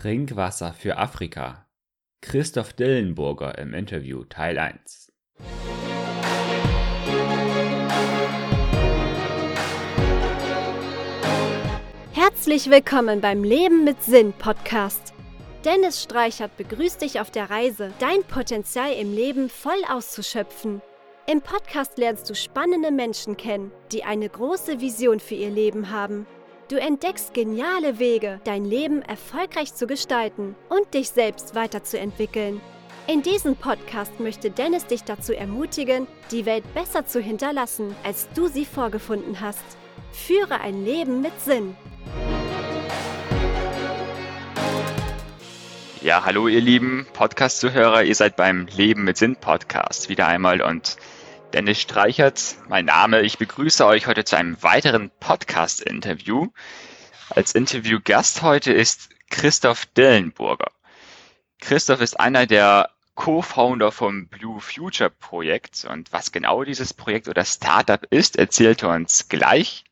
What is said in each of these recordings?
Trinkwasser für Afrika. Christoph Dillenburger im Interview Teil 1. Herzlich willkommen beim Leben mit Sinn Podcast. Dennis Streichert begrüßt dich auf der Reise, dein Potenzial im Leben voll auszuschöpfen. Im Podcast lernst du spannende Menschen kennen, die eine große Vision für ihr Leben haben. Du entdeckst geniale Wege, dein Leben erfolgreich zu gestalten und dich selbst weiterzuentwickeln. In diesem Podcast möchte Dennis dich dazu ermutigen, die Welt besser zu hinterlassen, als du sie vorgefunden hast. Führe ein Leben mit Sinn. Ja, hallo ihr lieben Podcast-Zuhörer, ihr seid beim Leben mit Sinn Podcast wieder einmal und Dennis Streichert, mein Name. Ich begrüße euch heute zu einem weiteren Podcast-Interview. Als Interviewgast heute ist Christoph Dillenburger. Christoph ist einer der Co-Founder vom Blue Future Projekt und was genau dieses Projekt oder Startup ist, erzählt er uns gleich.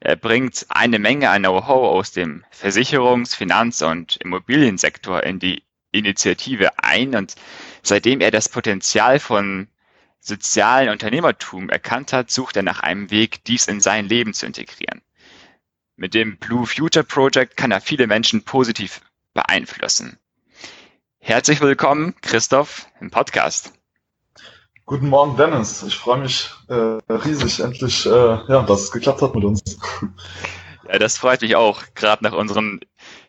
Er bringt eine Menge an Know-how aus dem Versicherungs-, Finanz- und Immobiliensektor in die Initiative ein und seitdem er das Potenzial von sozialen Unternehmertum erkannt hat, sucht er nach einem Weg, dies in sein Leben zu integrieren. Mit dem Blue Future Project kann er viele Menschen positiv beeinflussen. Herzlich willkommen, Christoph, im Podcast. Guten Morgen, Dennis. Ich freue mich äh, riesig, endlich, äh, ja, dass es geklappt hat mit uns. Ja, das freut mich auch, gerade nach unseren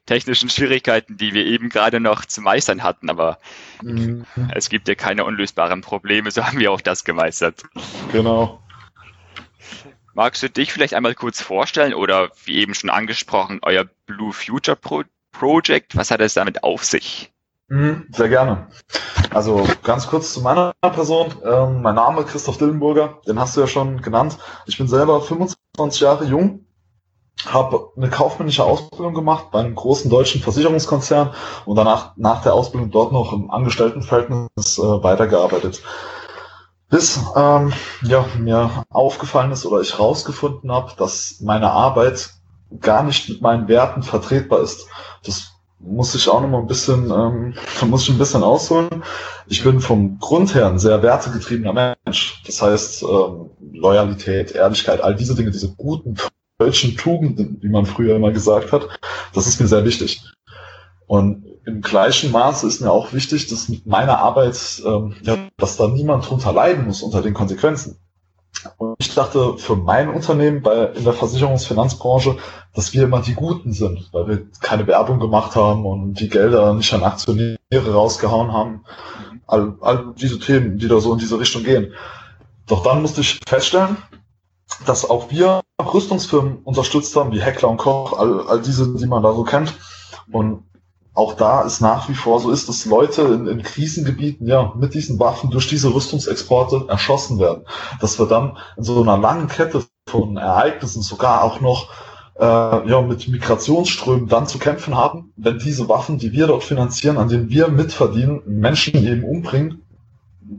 technischen Schwierigkeiten, die wir eben gerade noch zu meistern hatten. Aber mhm. es gibt ja keine unlösbaren Probleme, so haben wir auch das gemeistert. Genau. Magst du dich vielleicht einmal kurz vorstellen oder wie eben schon angesprochen, euer Blue Future Pro Project, was hat es damit auf sich? Mhm, sehr gerne. Also ganz kurz zu meiner Person. Ähm, mein Name ist Christoph Dillenburger, den hast du ja schon genannt. Ich bin selber 25 Jahre jung, habe eine kaufmännische Ausbildung gemacht bei einem großen deutschen Versicherungskonzern und danach nach der Ausbildung dort noch im Angestelltenverhältnis äh, weitergearbeitet. Bis ähm, ja, mir aufgefallen ist oder ich rausgefunden habe, dass meine Arbeit gar nicht mit meinen Werten vertretbar ist. Das muss ich auch noch mal ein bisschen, ähm, muss ich ein bisschen ausholen. Ich bin vom Grund her ein sehr wertegetriebener Mensch. Das heißt, ähm, Loyalität, Ehrlichkeit, all diese Dinge, diese guten deutschen Tugenden, wie man früher immer gesagt hat, das ist mir sehr wichtig. Und im gleichen Maße ist mir auch wichtig, dass mit meiner Arbeit, ähm, ja, dass da niemand drunter leiden muss unter den Konsequenzen. Und ich dachte für mein Unternehmen bei, in der Versicherungsfinanzbranche, dass wir immer die Guten sind, weil wir keine Werbung gemacht haben und die Gelder nicht an Aktionäre rausgehauen haben. All, all diese Themen, die da so in diese Richtung gehen. Doch dann musste ich feststellen, dass auch wir Rüstungsfirmen unterstützt haben, wie Heckler und Koch, all, all diese, die man da so kennt. Und auch da ist nach wie vor so ist, dass Leute in, in Krisengebieten ja mit diesen Waffen durch diese Rüstungsexporte erschossen werden. Dass wir dann in so einer langen Kette von Ereignissen sogar auch noch äh, ja, mit Migrationsströmen dann zu kämpfen haben, wenn diese Waffen, die wir dort finanzieren, an denen wir mitverdienen, Menschen eben umbringen.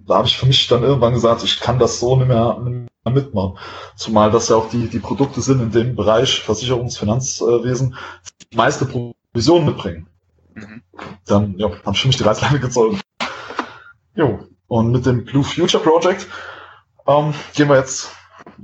Da habe ich für mich dann irgendwann gesagt, ich kann das so nicht mehr, nicht mehr mitmachen. Zumal das ja auch die, die Produkte sind in dem Bereich Versicherungsfinanzwesen, die meiste Provision mitbringen. Mhm. Dann ja, habe ich für mich die Reißleine gezogen. Jo. Und mit dem Blue Future Project ähm, gehen wir jetzt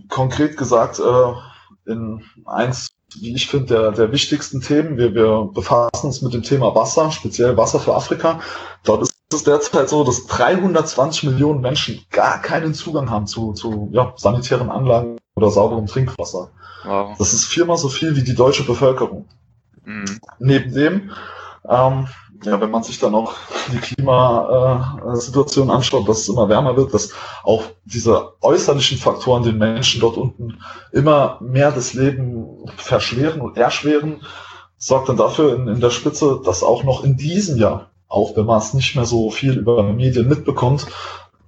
konkret gesagt äh, in eins, wie ich finde, der, der wichtigsten Themen. Wir, wir befassen uns mit dem Thema Wasser, speziell Wasser für Afrika. Dort ist es derzeit so, dass 320 Millionen Menschen gar keinen Zugang haben zu, zu ja, sanitären Anlagen oder sauberem Trinkwasser. Wow. Das ist viermal so viel wie die deutsche Bevölkerung. Mhm. Neben dem ähm, ja, wenn man sich dann auch die Klimasituation anschaut, dass es immer wärmer wird, dass auch diese äußerlichen Faktoren den Menschen dort unten immer mehr das Leben verschweren und erschweren, sorgt dann dafür in, in der Spitze, dass auch noch in diesem Jahr, auch wenn man es nicht mehr so viel über Medien mitbekommt,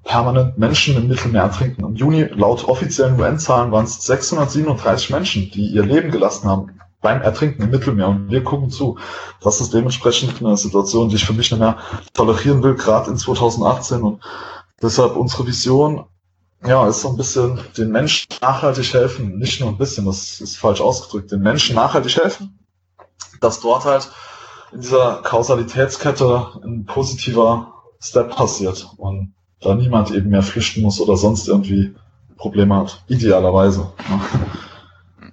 permanent Menschen im Mittelmeer ertrinken. Im Juni, laut offiziellen UN-Zahlen, waren es 637 Menschen, die ihr Leben gelassen haben beim Ertrinken im Mittelmeer und wir gucken zu. Das ist dementsprechend eine Situation, die ich für mich nicht mehr tolerieren will, gerade in 2018 und deshalb unsere Vision ja, ist so ein bisschen den Menschen nachhaltig helfen, nicht nur ein bisschen, das ist falsch ausgedrückt, den Menschen nachhaltig helfen, dass dort halt in dieser Kausalitätskette ein positiver Step passiert und da niemand eben mehr flüchten muss oder sonst irgendwie Probleme hat. Idealerweise.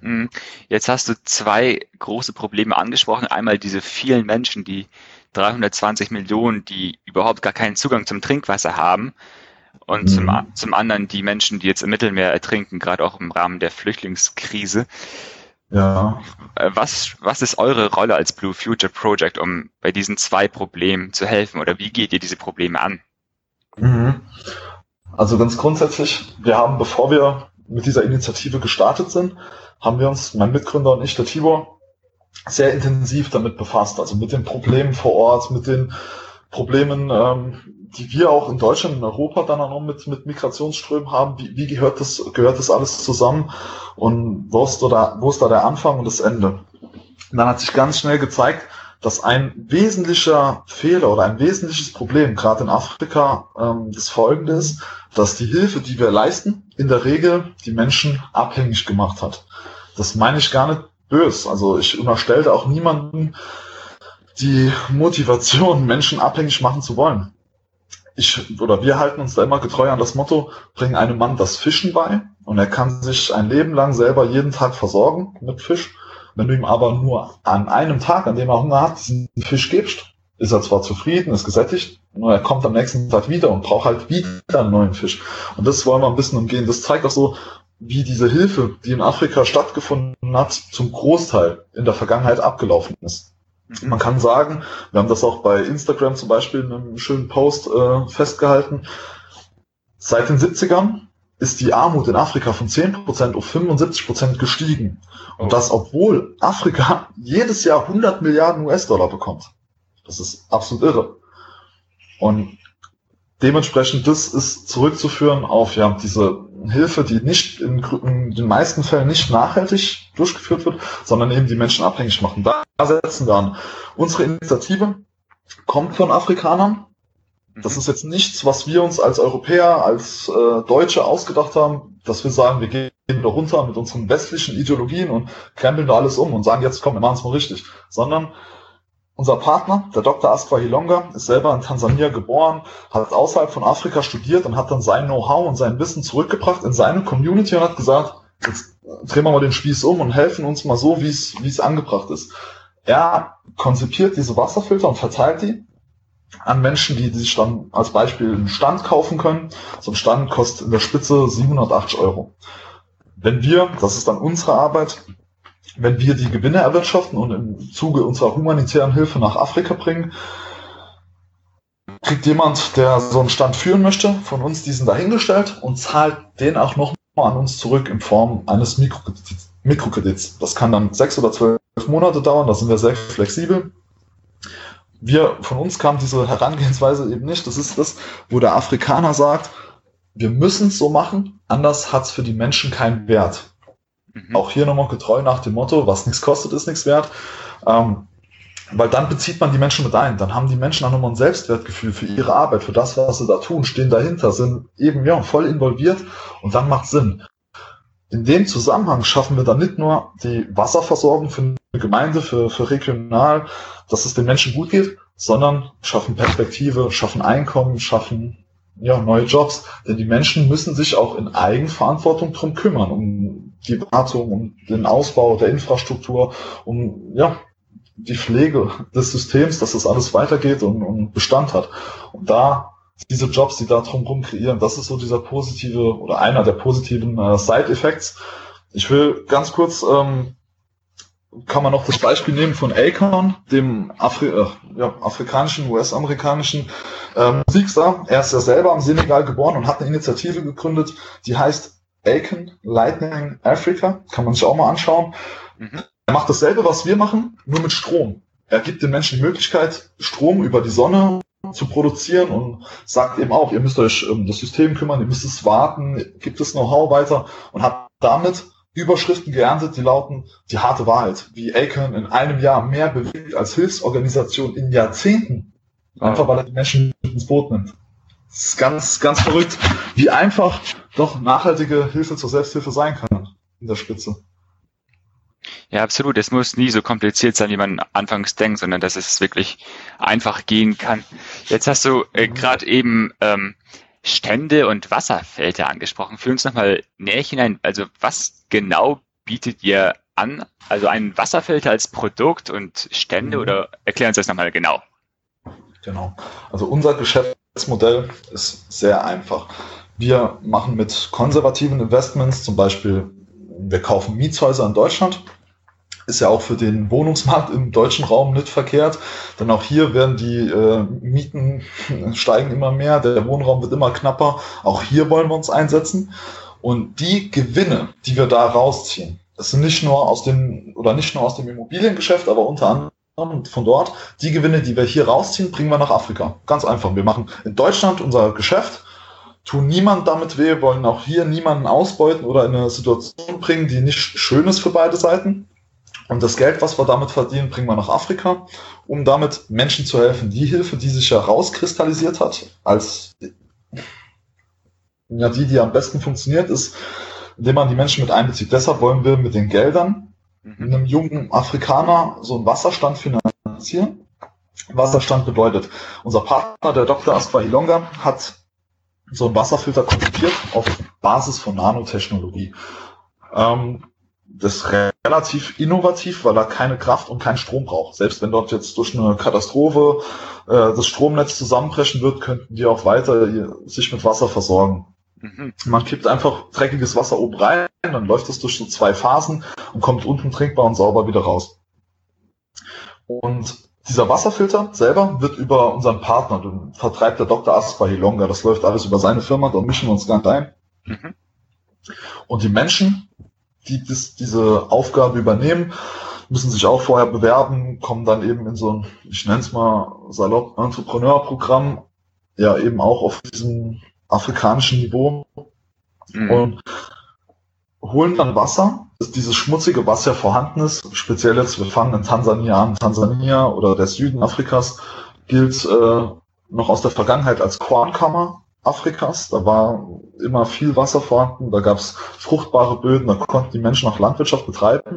Mhm. Jetzt hast du zwei große Probleme angesprochen. Einmal diese vielen Menschen, die 320 Millionen, die überhaupt gar keinen Zugang zum Trinkwasser haben. Und mhm. zum, zum anderen die Menschen, die jetzt im Mittelmeer ertrinken, gerade auch im Rahmen der Flüchtlingskrise. Ja. Äh, was, was ist eure Rolle als Blue Future Project, um bei diesen zwei Problemen zu helfen? Oder wie geht ihr diese Probleme an? Mhm. Also ganz grundsätzlich, wir haben, bevor wir mit dieser Initiative gestartet sind, haben wir uns, mein Mitgründer und ich, der Tibor, sehr intensiv damit befasst. Also mit den Problemen vor Ort, mit den Problemen, ähm, die wir auch in Deutschland und Europa dann auch noch mit, mit Migrationsströmen haben. Wie, wie gehört das, gehört das alles zusammen? Und wo ist da, wo ist da der Anfang und das Ende? Und dann hat sich ganz schnell gezeigt, dass ein wesentlicher Fehler oder ein wesentliches Problem gerade in Afrika ähm, das folgende ist, dass die Hilfe, die wir leisten, in der Regel die Menschen abhängig gemacht hat. Das meine ich gar nicht böse. Also ich unterstelle auch niemanden die Motivation, Menschen abhängig machen zu wollen. Ich oder wir halten uns da immer getreu an das Motto, bring einem Mann das Fischen bei und er kann sich ein Leben lang selber jeden Tag versorgen mit Fisch. Wenn du ihm aber nur an einem Tag, an dem er Hunger hat, diesen Fisch gibst, ist er zwar zufrieden, ist gesättigt, nur er kommt am nächsten Tag wieder und braucht halt wieder einen neuen Fisch. Und das wollen wir ein bisschen umgehen. Das zeigt auch so, wie diese Hilfe, die in Afrika stattgefunden hat, zum Großteil in der Vergangenheit abgelaufen ist. Mhm. Man kann sagen, wir haben das auch bei Instagram zum Beispiel in einem schönen Post äh, festgehalten, seit den 70ern ist die Armut in Afrika von 10% auf 75% gestiegen. Und das, obwohl Afrika jedes Jahr 100 Milliarden US-Dollar bekommt. Das ist absolut irre. Und dementsprechend, das ist zurückzuführen auf ja, diese Hilfe, die nicht in, in, den meisten Fällen nicht nachhaltig durchgeführt wird, sondern eben die Menschen abhängig machen. Da setzen wir an. Unsere Initiative kommt von Afrikanern. Das mhm. ist jetzt nichts, was wir uns als Europäer, als äh, Deutsche ausgedacht haben, dass wir sagen, wir gehen da runter mit unseren westlichen Ideologien und krempeln da alles um und sagen, jetzt komm, wir machen es mal richtig. Sondern unser Partner, der Dr. Askwa Hilonga, ist selber in Tansania geboren, hat außerhalb von Afrika studiert und hat dann sein Know-how und sein Wissen zurückgebracht in seine Community und hat gesagt, jetzt drehen wir mal den Spieß um und helfen uns mal so, wie es angebracht ist. Er konzipiert diese Wasserfilter und verteilt die an Menschen, die sich dann als Beispiel einen Stand kaufen können. So ein Stand kostet in der Spitze 780 Euro. Wenn wir, das ist dann unsere Arbeit, wenn wir die Gewinne erwirtschaften und im Zuge unserer humanitären Hilfe nach Afrika bringen, kriegt jemand, der so einen Stand führen möchte, von uns diesen dahingestellt und zahlt den auch noch mal an uns zurück in Form eines Mikrokredits. Mikrokredits. Das kann dann sechs oder zwölf Monate dauern, da sind wir sehr flexibel. Wir, von uns kam diese Herangehensweise eben nicht. Das ist das, wo der Afrikaner sagt, wir müssen es so machen, anders hat es für die Menschen keinen Wert. Mhm. Auch hier nochmal getreu nach dem Motto, was nichts kostet, ist nichts wert. Ähm, weil dann bezieht man die Menschen mit ein. Dann haben die Menschen auch nochmal ein Selbstwertgefühl für ihre Arbeit, für das, was sie da tun, stehen dahinter, sind eben ja voll involviert und dann macht Sinn. In dem Zusammenhang schaffen wir dann nicht nur die Wasserversorgung für eine Gemeinde, für, für regional, dass es den Menschen gut geht, sondern schaffen Perspektive, schaffen Einkommen, schaffen ja, neue Jobs. Denn die Menschen müssen sich auch in Eigenverantwortung drum kümmern, um die Wartung, um den Ausbau der Infrastruktur, um ja, die Pflege des Systems, dass das alles weitergeht und, und Bestand hat. Und da diese Jobs, die da drumherum kreieren, das ist so dieser positive oder einer der positiven äh, Side-Effects. Ich will ganz kurz ähm, kann man noch das Beispiel nehmen von Akon, dem Afri äh, ja, afrikanischen, US-amerikanischen äh, Musikstar. Er ist ja selber am Senegal geboren und hat eine Initiative gegründet, die heißt Akon Lightning Africa. Kann man sich auch mal anschauen. Mhm. Er macht dasselbe, was wir machen, nur mit Strom. Er gibt den Menschen die Möglichkeit, Strom über die Sonne zu produzieren und sagt eben auch, ihr müsst euch um das System kümmern, ihr müsst es warten, gibt es Know-how weiter und hat damit Überschriften geerntet, die lauten die harte Wahrheit, wie Akon in einem Jahr mehr bewegt als Hilfsorganisation in Jahrzehnten, einfach weil er die Menschen ins Boot nimmt. Das ist ganz, ganz verrückt, wie einfach doch nachhaltige Hilfe zur Selbsthilfe sein kann in der Spitze. Ja, absolut. Es muss nie so kompliziert sein, wie man anfangs denkt, sondern dass es wirklich einfach gehen kann. Jetzt hast du äh, mhm. gerade eben ähm, Stände und Wasserfelder angesprochen. Führ uns nochmal näher hinein. Also was genau bietet ihr an? Also ein Wasserfilter als Produkt und Stände mhm. oder erklären Sie das nochmal genau? Genau. Also unser Geschäftsmodell ist sehr einfach. Wir machen mit konservativen Investments, zum Beispiel, wir kaufen Mietshäuser in Deutschland. Ist ja auch für den Wohnungsmarkt im deutschen Raum nicht verkehrt, denn auch hier werden die äh, Mieten steigen immer mehr, der Wohnraum wird immer knapper. Auch hier wollen wir uns einsetzen. Und die Gewinne, die wir da rausziehen, das sind nicht nur aus dem oder nicht nur aus dem Immobiliengeschäft, aber unter anderem von dort. Die Gewinne, die wir hier rausziehen, bringen wir nach Afrika. Ganz einfach. Wir machen in Deutschland unser Geschäft, tun niemand damit weh, wollen auch hier niemanden ausbeuten oder in eine Situation bringen, die nicht schön ist für beide Seiten. Und das Geld, was wir damit verdienen, bringen wir nach Afrika, um damit Menschen zu helfen. Die Hilfe, die sich ja rauskristallisiert hat, als ja, die, die am besten funktioniert, ist, indem man die Menschen mit einbezieht. Deshalb wollen wir mit den Geldern mhm. einem jungen Afrikaner so einen Wasserstand finanzieren. Wasserstand bedeutet, unser Partner, der Dr. Aspa Ilonga, hat so einen Wasserfilter konzipiert auf Basis von Nanotechnologie. Ähm, das ist relativ innovativ, weil er keine Kraft und keinen Strom braucht. Selbst wenn dort jetzt durch eine Katastrophe äh, das Stromnetz zusammenbrechen wird, könnten die auch weiter sich mit Wasser versorgen. Mhm. Man kippt einfach dreckiges Wasser oben rein, dann läuft es durch so zwei Phasen und kommt unten trinkbar und sauber wieder raus. Und dieser Wasserfilter selber wird über unseren Partner, den vertreibt der Dr. Aspa Hilonga, das läuft alles über seine Firma, da mischen wir uns gar nicht ein. Mhm. Und die Menschen, die das, diese Aufgabe übernehmen, müssen sich auch vorher bewerben, kommen dann eben in so ein, ich nenne es mal salopp, Entrepreneur-Programm, ja eben auch auf diesem afrikanischen Niveau mhm. und holen dann Wasser, dass dieses schmutzige Wasser vorhanden ist. Speziell jetzt, wir fangen in Tansania an. Tansania oder der Süden Afrikas gilt äh, noch aus der Vergangenheit als Kornkammer Afrikas. Da war immer viel Wasser vorhanden, da gab es fruchtbare Böden, da konnten die Menschen auch Landwirtschaft betreiben.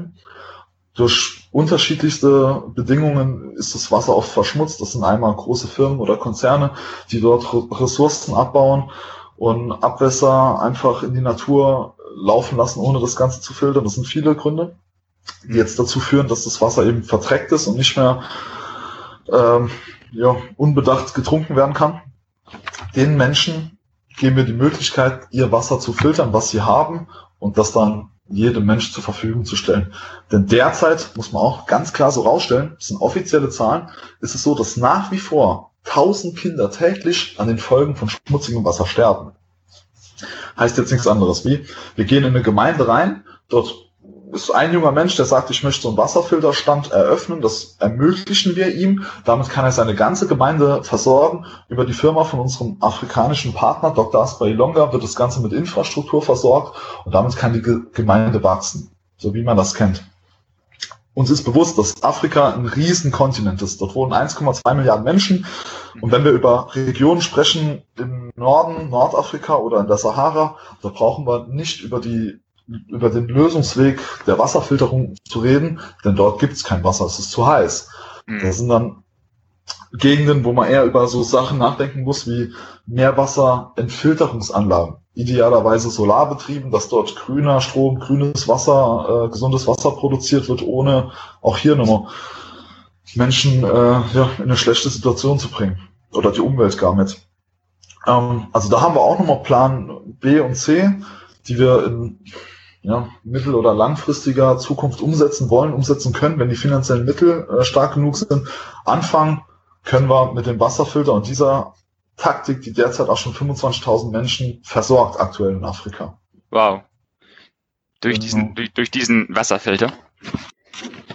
Durch unterschiedlichste Bedingungen ist das Wasser oft verschmutzt. Das sind einmal große Firmen oder Konzerne, die dort Ressourcen abbauen und Abwässer einfach in die Natur laufen lassen, ohne das Ganze zu filtern. Das sind viele Gründe, die jetzt dazu führen, dass das Wasser eben verträgt ist und nicht mehr ähm, ja, unbedacht getrunken werden kann. Den Menschen geben wir die Möglichkeit, ihr Wasser zu filtern, was sie haben, und das dann jedem Mensch zur Verfügung zu stellen. Denn derzeit muss man auch ganz klar so rausstellen, das sind offizielle Zahlen, ist es so, dass nach wie vor 1000 Kinder täglich an den Folgen von schmutzigem Wasser sterben. Heißt jetzt nichts anderes wie, wir gehen in eine Gemeinde rein, dort ist ein junger Mensch, der sagt, ich möchte so einen Wasserfilterstand eröffnen, das ermöglichen wir ihm. Damit kann er seine ganze Gemeinde versorgen. Über die Firma von unserem afrikanischen Partner, Dr. Asper Ilonga, wird das Ganze mit Infrastruktur versorgt und damit kann die Gemeinde wachsen, so wie man das kennt. Uns ist bewusst, dass Afrika ein Riesenkontinent ist. Dort wohnen 1,2 Milliarden Menschen. Und wenn wir über Regionen sprechen im Norden, Nordafrika oder in der Sahara, da brauchen wir nicht über die über den Lösungsweg der Wasserfilterung zu reden, denn dort gibt es kein Wasser, es ist zu heiß. Mhm. Da sind dann Gegenden, wo man eher über so Sachen nachdenken muss wie Meerwasserentfilterungsanlagen idealerweise solarbetrieben, dass dort grüner Strom, grünes Wasser, äh, gesundes Wasser produziert wird, ohne auch hier nochmal Menschen äh, ja, in eine schlechte Situation zu bringen. Oder die Umwelt gar mit. Ähm, also da haben wir auch nochmal Plan B und C, die wir in ja, mittel- oder langfristiger Zukunft umsetzen wollen, umsetzen können, wenn die finanziellen Mittel äh, stark genug sind. Anfangen können wir mit dem Wasserfilter und dieser Taktik, die derzeit auch schon 25.000 Menschen versorgt aktuell in Afrika. Wow. Durch genau. diesen, durch, durch diesen Wasserfilter?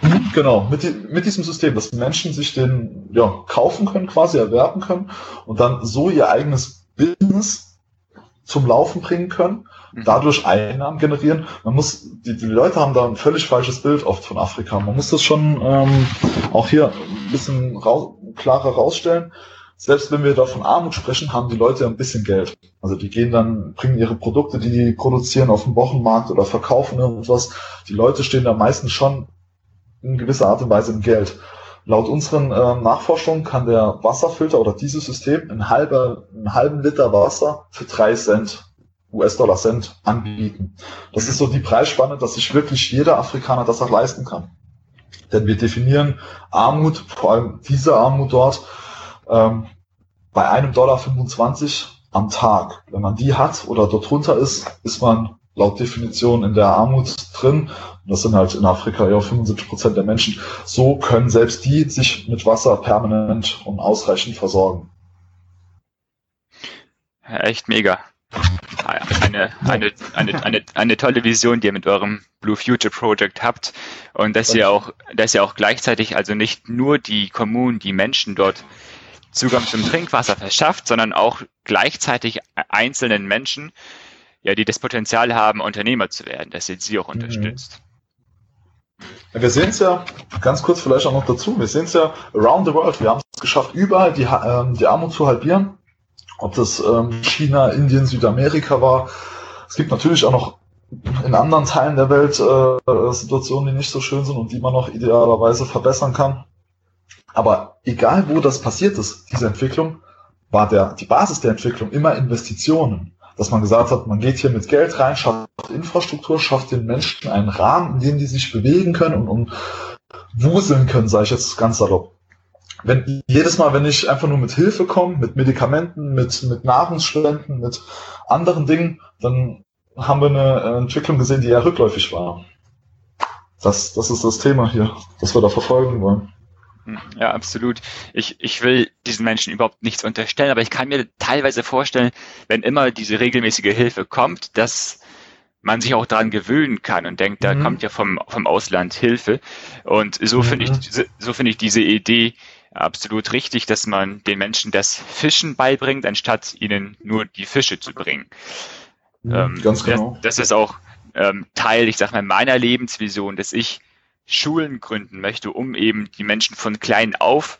Mhm, genau, mit, die, mit diesem System, dass Menschen sich den ja, kaufen können, quasi erwerben können und dann so ihr eigenes Business zum Laufen bringen können. Dadurch Einnahmen generieren. Man muss, die, die Leute haben da ein völlig falsches Bild oft von Afrika. Man muss das schon ähm, auch hier ein bisschen raus, klarer rausstellen selbst wenn wir da von Armut sprechen, haben die Leute ein bisschen Geld. Also die gehen dann, bringen ihre Produkte, die die produzieren, auf den Wochenmarkt oder verkaufen irgendwas. Die Leute stehen da meistens schon in gewisser Art und Weise im Geld. Laut unseren äh, Nachforschungen kann der Wasserfilter oder dieses System einen, halber, einen halben Liter Wasser für drei Cent, US-Dollar Cent anbieten. Das ist so die Preisspanne, dass sich wirklich jeder Afrikaner das auch leisten kann. Denn wir definieren Armut, vor allem diese Armut dort, ähm, bei einem Dollar 25 am Tag. Wenn man die hat oder dort drunter ist, ist man laut Definition in der Armut drin. Und das sind halt in Afrika ja 75 Prozent der Menschen. So können selbst die sich mit Wasser permanent und ausreichend versorgen. Echt mega. Eine, eine, eine, eine, eine tolle Vision, die ihr mit eurem Blue Future Project habt. Und dass ihr auch, dass ihr auch gleichzeitig also nicht nur die Kommunen, die Menschen dort Zugang zum Trinkwasser verschafft, sondern auch gleichzeitig einzelnen Menschen, ja, die das Potenzial haben, Unternehmer zu werden, dass ihr sie auch mhm. unterstützt. Ja, wir sehen es ja, ganz kurz vielleicht auch noch dazu, wir sehen es ja around the world, wir haben es geschafft, überall die, ähm, die Armut zu halbieren, ob das ähm, China, Indien, Südamerika war. Es gibt natürlich auch noch in anderen Teilen der Welt äh, Situationen, die nicht so schön sind und die man noch idealerweise verbessern kann. Aber egal wo das passiert ist, diese Entwicklung, war der, die Basis der Entwicklung immer Investitionen. Dass man gesagt hat, man geht hier mit Geld rein, schafft Infrastruktur, schafft den Menschen einen Rahmen, in dem die sich bewegen können und, und wuseln können, sage ich jetzt ganz salopp. Wenn jedes Mal, wenn ich einfach nur mit Hilfe komme, mit Medikamenten, mit, mit Nahrungsspenden, mit anderen Dingen, dann haben wir eine Entwicklung gesehen, die eher rückläufig war. Das, das ist das Thema hier, das wir da verfolgen wollen. Hm, ja, absolut. Ich, ich will diesen Menschen überhaupt nichts unterstellen, aber ich kann mir teilweise vorstellen, wenn immer diese regelmäßige Hilfe kommt, dass man sich auch daran gewöhnen kann und denkt, da mhm. kommt ja vom, vom Ausland Hilfe. Und so mhm. finde ich, so finde ich diese Idee absolut richtig, dass man den Menschen das Fischen beibringt, anstatt ihnen nur die Fische zu bringen. Mhm, ähm, ganz genau. Das, das ist auch ähm, Teil, ich sag mal, meiner Lebensvision, dass ich Schulen gründen möchte, um eben die Menschen von klein auf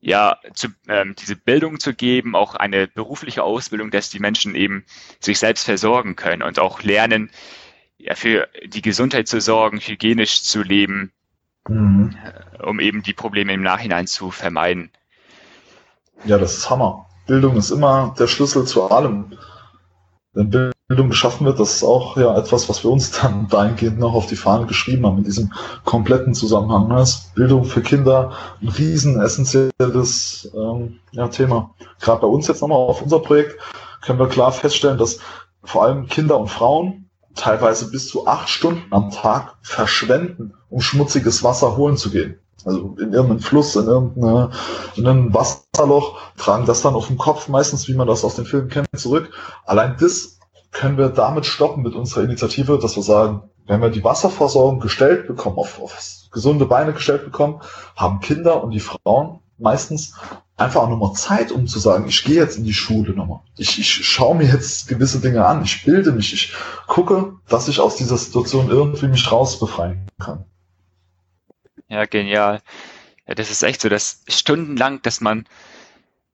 ja zu, ähm, diese Bildung zu geben, auch eine berufliche Ausbildung, dass die Menschen eben sich selbst versorgen können und auch lernen, ja, für die Gesundheit zu sorgen, hygienisch zu leben, mhm. Um eben die Probleme im Nachhinein zu vermeiden. Ja, das ist Hammer. Bildung ist immer der Schlüssel zu allem. Wenn Bildung geschaffen wird, das ist auch ja etwas, was wir uns dann dahingehend noch auf die Fahne geschrieben haben, in diesem kompletten Zusammenhang. Das ne? Bildung für Kinder ein riesen essentielles ähm, ja, Thema. Gerade bei uns jetzt nochmal auf unser Projekt können wir klar feststellen, dass vor allem Kinder und Frauen teilweise bis zu acht Stunden am Tag verschwenden, um schmutziges Wasser holen zu gehen. Also in irgendeinen Fluss, in irgendein in ein Wasserloch, tragen das dann auf dem Kopf, meistens wie man das aus den Filmen kennt, zurück. Allein das können wir damit stoppen mit unserer Initiative, dass wir sagen, wenn wir die Wasserversorgung gestellt bekommen, auf, auf gesunde Beine gestellt bekommen, haben Kinder und die Frauen meistens einfach auch nochmal Zeit, um zu sagen, ich gehe jetzt in die Schule nochmal. Ich, ich schaue mir jetzt gewisse Dinge an, ich bilde mich, ich gucke, dass ich aus dieser Situation irgendwie mich rausbefreien kann. Ja, genial. Ja, das ist echt so, dass stundenlang, dass man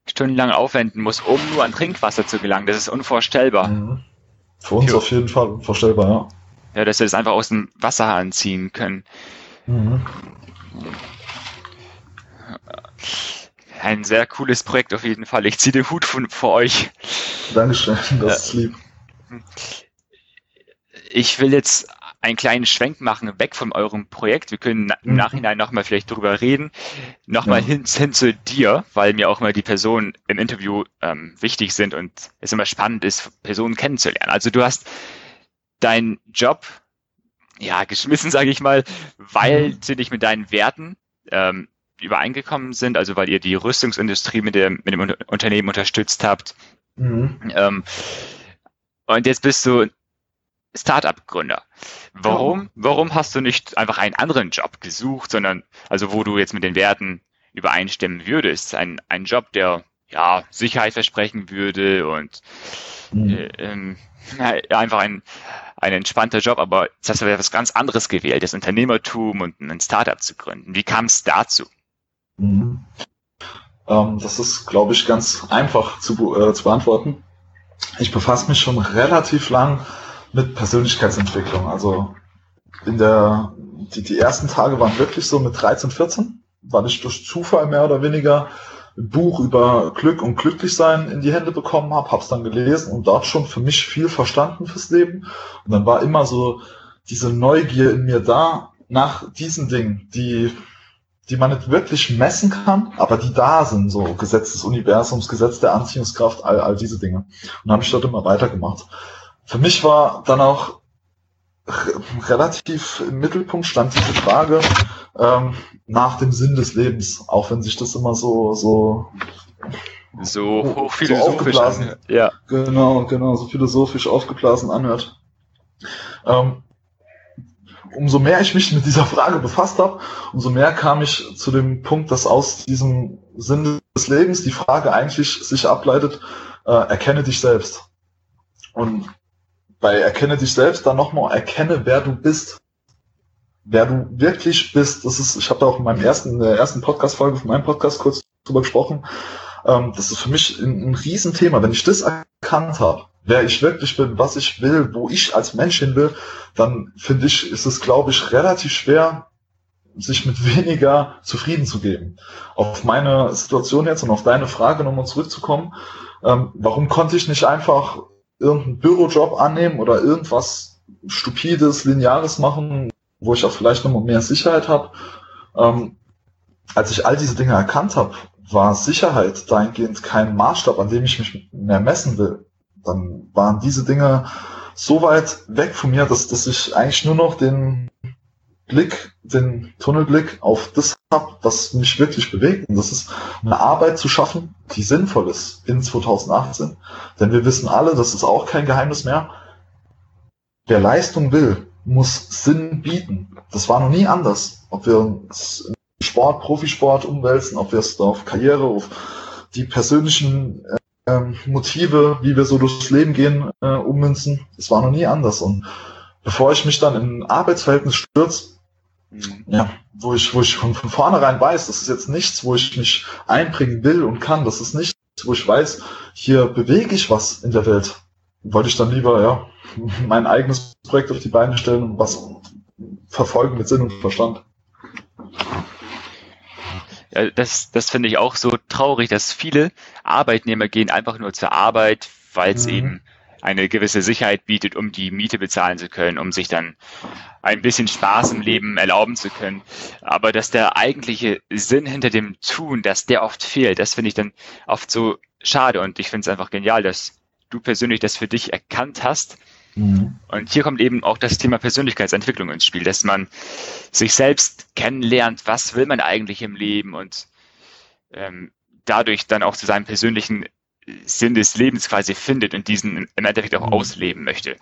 stundenlang aufwenden muss, um nur an Trinkwasser zu gelangen. Das ist unvorstellbar. Mhm. Für uns jo. auf jeden Fall unvorstellbar, ja. Ja, dass wir das einfach aus dem Wasserhahn ziehen können. Mhm. Ein sehr cooles Projekt auf jeden Fall. Ich ziehe den Hut von, vor euch. Dankeschön, das ist lieb. Ich will jetzt einen kleinen Schwenk machen, weg von eurem Projekt. Wir können im mhm. Nachhinein nochmal vielleicht drüber reden. Nochmal ja. hin, hin zu dir, weil mir auch mal die Personen im Interview ähm, wichtig sind und es immer spannend ist, Personen kennenzulernen. Also du hast deinen Job ja geschmissen, sage ich mal, weil mhm. sie nicht mit deinen Werten ähm, übereingekommen sind, also weil ihr die Rüstungsindustrie mit dem, mit dem Unternehmen unterstützt habt. Mhm. Ähm, und jetzt bist du Startup-Gründer. Warum, warum hast du nicht einfach einen anderen Job gesucht, sondern, also wo du jetzt mit den Werten übereinstimmen würdest? Ein, ein Job, der ja Sicherheit versprechen würde und mhm. äh, ähm, einfach ein, ein entspannter Job, aber jetzt hast du etwas ganz anderes gewählt, das Unternehmertum und ein Startup zu gründen. Wie kam es dazu? Mhm. Ähm, das ist, glaube ich, ganz einfach zu, äh, zu beantworten. Ich befasse mich schon relativ lang mit Persönlichkeitsentwicklung. Also in der, die, die ersten Tage waren wirklich so mit 13, 14, weil ich durch Zufall mehr oder weniger ein Buch über Glück und Glücklichsein in die Hände bekommen habe, habe es dann gelesen und dort schon für mich viel verstanden fürs Leben. Und dann war immer so diese Neugier in mir da nach diesen Dingen, die die man nicht wirklich messen kann, aber die da sind, so Gesetz des Universums, Gesetz der Anziehungskraft, all, all diese Dinge. Und habe ich dort immer weitergemacht. Für mich war dann auch relativ im Mittelpunkt stand diese Frage ähm, nach dem Sinn des Lebens, auch wenn sich das immer so so so hochphilosophisch so anhört. Ja. Genau, genau, so philosophisch aufgeblasen anhört. Ähm, umso mehr ich mich mit dieser Frage befasst habe, umso mehr kam ich zu dem Punkt, dass aus diesem Sinn des Lebens die Frage eigentlich sich ableitet, äh, erkenne dich selbst. Und bei erkenne dich selbst dann nochmal erkenne, wer du bist. Wer du wirklich bist. Das ist, ich habe da auch in meinem ersten, in der ersten Podcast-Folge von meinem Podcast kurz drüber gesprochen. Ähm, das ist für mich ein, ein Riesenthema. Wenn ich das erkannt habe, wer ich wirklich bin, was ich will, wo ich als Mensch hin will, dann finde ich, ist es, glaube ich, relativ schwer, sich mit weniger zufrieden zu geben. Auf meine Situation jetzt und auf deine Frage nochmal zurückzukommen, ähm, warum konnte ich nicht einfach irgendeinen Bürojob annehmen oder irgendwas Stupides, Lineares machen, wo ich auch vielleicht nochmal mehr Sicherheit habe? Ähm, als ich all diese Dinge erkannt habe, war Sicherheit dahingehend kein Maßstab, an dem ich mich mehr messen will dann waren diese Dinge so weit weg von mir, dass, dass ich eigentlich nur noch den Blick, den Tunnelblick auf das habe, was mich wirklich bewegt. Und das ist eine Arbeit zu schaffen, die sinnvoll ist in 2018. Denn wir wissen alle, das ist auch kein Geheimnis mehr, wer Leistung will, muss Sinn bieten. Das war noch nie anders. Ob wir uns Sport, Profisport umwälzen, ob wir es auf Karriere, auf die persönlichen äh, Motive, wie wir so durchs Leben gehen, äh, ummünzen. Das war noch nie anders. Und bevor ich mich dann in ein Arbeitsverhältnis stürze. Ja, wo ich, wo ich von, von vornherein weiß, das ist jetzt nichts, wo ich mich einbringen will und kann, das ist nichts, wo ich weiß, hier bewege ich was in der Welt, wollte ich dann lieber, ja, mein eigenes Projekt auf die Beine stellen und was verfolgen mit Sinn und Verstand. Ja, das, das finde ich auch so traurig, dass viele Arbeitnehmer gehen einfach nur zur Arbeit, weil es mhm. eben eine gewisse Sicherheit bietet, um die Miete bezahlen zu können, um sich dann ein bisschen Spaß im Leben erlauben zu können. Aber dass der eigentliche Sinn hinter dem Tun, dass der oft fehlt, das finde ich dann oft so schade. Und ich finde es einfach genial, dass du persönlich das für dich erkannt hast Mhm. Und hier kommt eben auch das Thema Persönlichkeitsentwicklung ins Spiel, dass man sich selbst kennenlernt, was will man eigentlich im Leben und ähm, dadurch dann auch zu seinem persönlichen Sinn des Lebens quasi findet und diesen im Endeffekt auch mhm. ausleben möchte.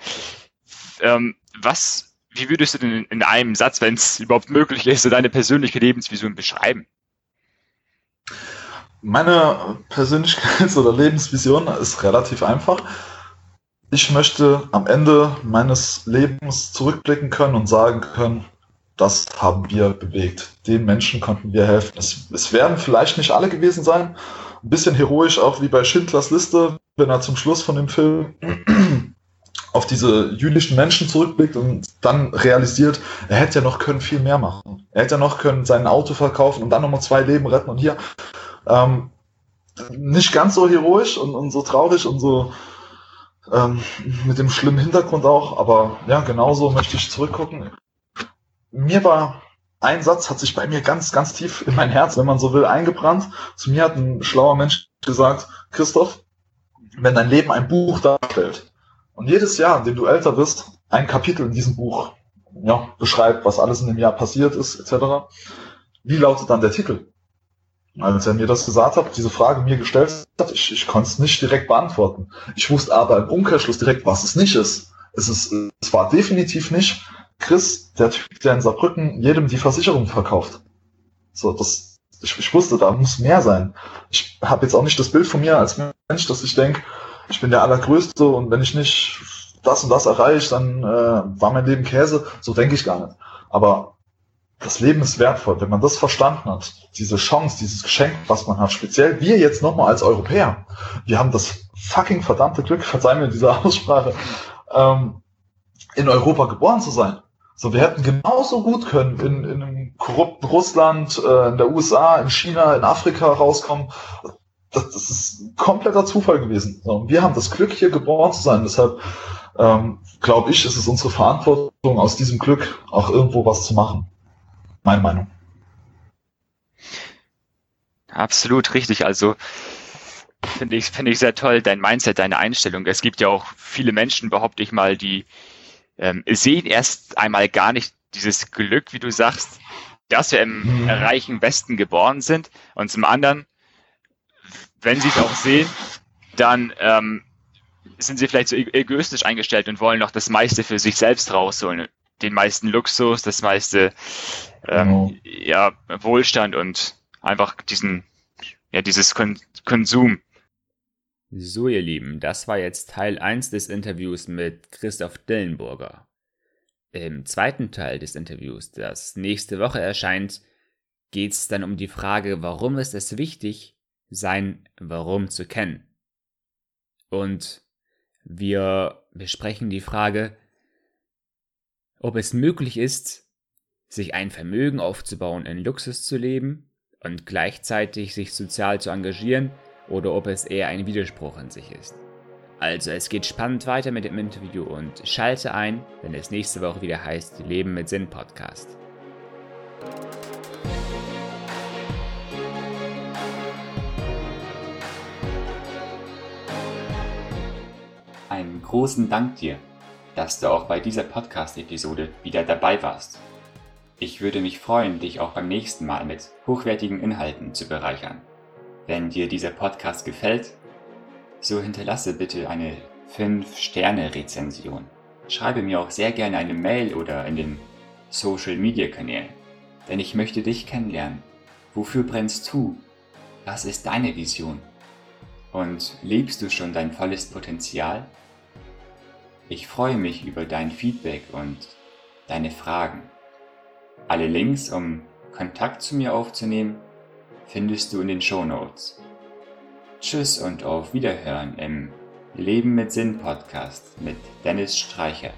Ähm, was, wie würdest du denn in einem Satz, wenn es überhaupt möglich ist, so deine persönliche Lebensvision beschreiben? Meine Persönlichkeits- oder Lebensvision ist relativ einfach ich möchte am Ende meines Lebens zurückblicken können und sagen können, das haben wir bewegt. Den Menschen konnten wir helfen. Es, es werden vielleicht nicht alle gewesen sein. Ein bisschen heroisch auch wie bei Schindlers Liste, wenn er zum Schluss von dem Film auf diese jüdischen Menschen zurückblickt und dann realisiert, er hätte ja noch können viel mehr machen. Er hätte ja noch können sein Auto verkaufen und dann nochmal zwei Leben retten und hier. Ähm, nicht ganz so heroisch und, und so traurig und so ähm, mit dem schlimmen Hintergrund auch, aber ja, genauso möchte ich zurückgucken. Mir war ein Satz, hat sich bei mir ganz, ganz tief in mein Herz, wenn man so will, eingebrannt. Zu mir hat ein schlauer Mensch gesagt, Christoph, wenn dein Leben ein Buch darstellt und jedes Jahr, in dem du älter wirst, ein Kapitel in diesem Buch ja, beschreibt, was alles in dem Jahr passiert ist, etc., wie lautet dann der Titel? Als er mir das gesagt hat, diese Frage mir gestellt hat, ich, ich konnte es nicht direkt beantworten. Ich wusste aber im Umkehrschluss direkt, was es nicht ist. Es, ist, es war definitiv nicht Chris, der Typ, der in Saarbrücken jedem die Versicherung verkauft. So, das, ich, ich wusste, da muss mehr sein. Ich habe jetzt auch nicht das Bild von mir als Mensch, dass ich denke, ich bin der Allergrößte und wenn ich nicht das und das erreiche, dann äh, war mein Leben Käse. So denke ich gar nicht. Aber das Leben ist wertvoll. Wenn man das verstanden hat, diese Chance, dieses Geschenk, was man hat, speziell wir jetzt nochmal als Europäer, wir haben das fucking verdammte Glück, verzeih mir diese Aussprache, ähm, in Europa geboren zu sein. So, wir hätten genauso gut können in, in einem korrupten Russland, äh, in der USA, in China, in Afrika rauskommen. Das, das ist kompletter Zufall gewesen. So, wir haben das Glück, hier geboren zu sein. Deshalb ähm, glaube ich, ist es unsere Verantwortung, aus diesem Glück auch irgendwo was zu machen. Meine Meinung. Absolut richtig. Also finde ich, finde ich sehr toll, dein Mindset, deine Einstellung. Es gibt ja auch viele Menschen, behaupte ich mal, die ähm, sehen erst einmal gar nicht dieses Glück, wie du sagst, dass wir im mhm. reichen Westen geboren sind. Und zum anderen, wenn sie es auch sehen, dann ähm, sind sie vielleicht so egoistisch eingestellt und wollen noch das meiste für sich selbst rausholen. Den meisten Luxus, das meiste ähm, genau. ja, Wohlstand und einfach diesen, ja, dieses Kon Konsum. So, ihr Lieben, das war jetzt Teil 1 des Interviews mit Christoph Dillenburger. Im zweiten Teil des Interviews, das nächste Woche erscheint, geht es dann um die Frage, warum ist es wichtig, sein Warum zu kennen. Und wir besprechen die Frage, ob es möglich ist, sich ein Vermögen aufzubauen, in Luxus zu leben und gleichzeitig sich sozial zu engagieren oder ob es eher ein Widerspruch in sich ist. Also es geht spannend weiter mit dem Interview und schalte ein, wenn es nächste Woche wieder heißt Leben mit Sinn Podcast. Einen großen Dank dir, dass du auch bei dieser Podcast-Episode wieder dabei warst. Ich würde mich freuen, dich auch beim nächsten Mal mit hochwertigen Inhalten zu bereichern. Wenn dir dieser Podcast gefällt, so hinterlasse bitte eine 5-Sterne-Rezension. Schreibe mir auch sehr gerne eine Mail oder in den Social-Media-Kanälen, denn ich möchte dich kennenlernen. Wofür brennst du? Was ist deine Vision? Und lebst du schon dein volles Potenzial? Ich freue mich über dein Feedback und deine Fragen. Alle Links, um Kontakt zu mir aufzunehmen, findest du in den Show Notes. Tschüss und auf Wiederhören im Leben mit Sinn Podcast mit Dennis Streichert.